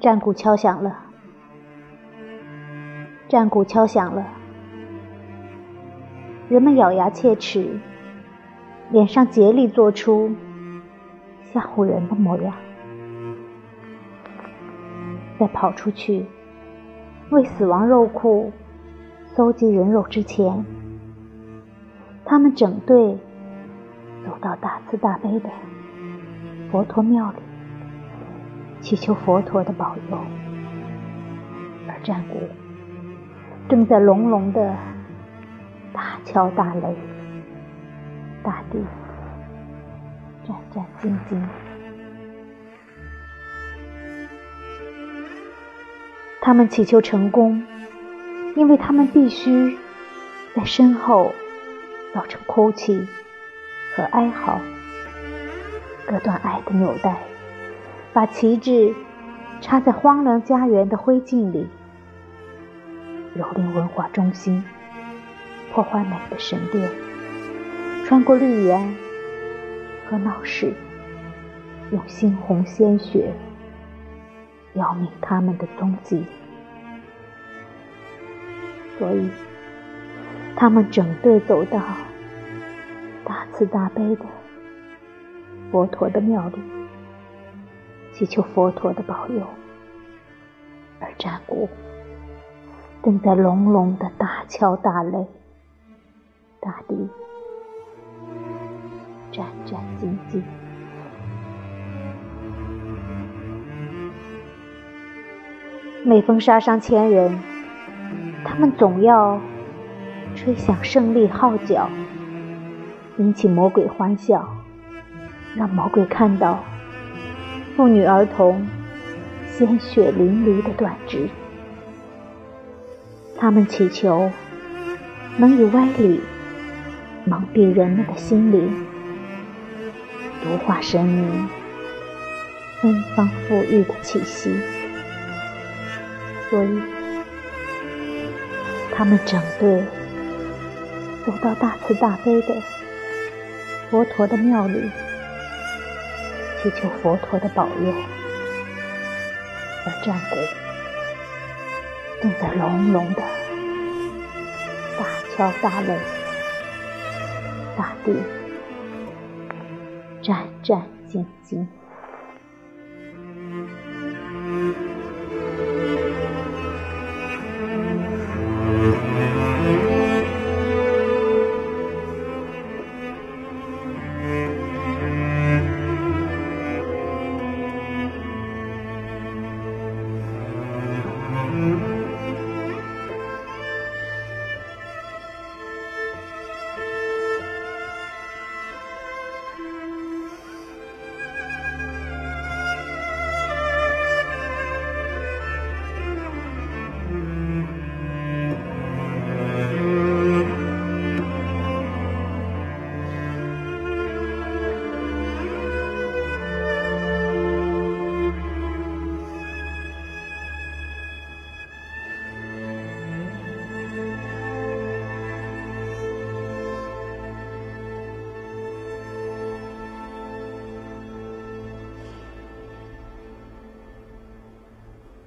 战鼓敲响了，战鼓敲响了，人们咬牙切齿，脸上竭力做出吓唬人的模样。在跑出去为死亡肉库搜集人肉之前，他们整队走到大慈大悲的佛陀庙里，祈求佛陀的保佑。而战鼓正在隆隆的大敲大擂，大地战战兢兢。他们祈求成功，因为他们必须在身后造成哭泣和哀嚎，割断爱的纽带，把旗帜插在荒凉家园的灰烬里，蹂躏文化中心，破坏美的神殿，穿过绿园和闹市，用猩红鲜血。要命他们的踪迹，所以他们整队走到大慈大悲的佛陀的庙里，祈求佛陀的保佑。而战鼓正在隆隆的大敲大擂，大地战战兢兢。每逢杀伤千人，他们总要吹响胜利号角，引起魔鬼欢笑，让魔鬼看到妇女儿童鲜血淋漓的断肢。他们祈求能以歪理蒙蔽人们的心灵，毒化神明芬芳馥郁的气息。所以，他们整队走到大慈大悲的佛陀的庙里，祈求佛陀的保佑。而战鼓正在隆隆的大敲大擂，大地战战兢兢。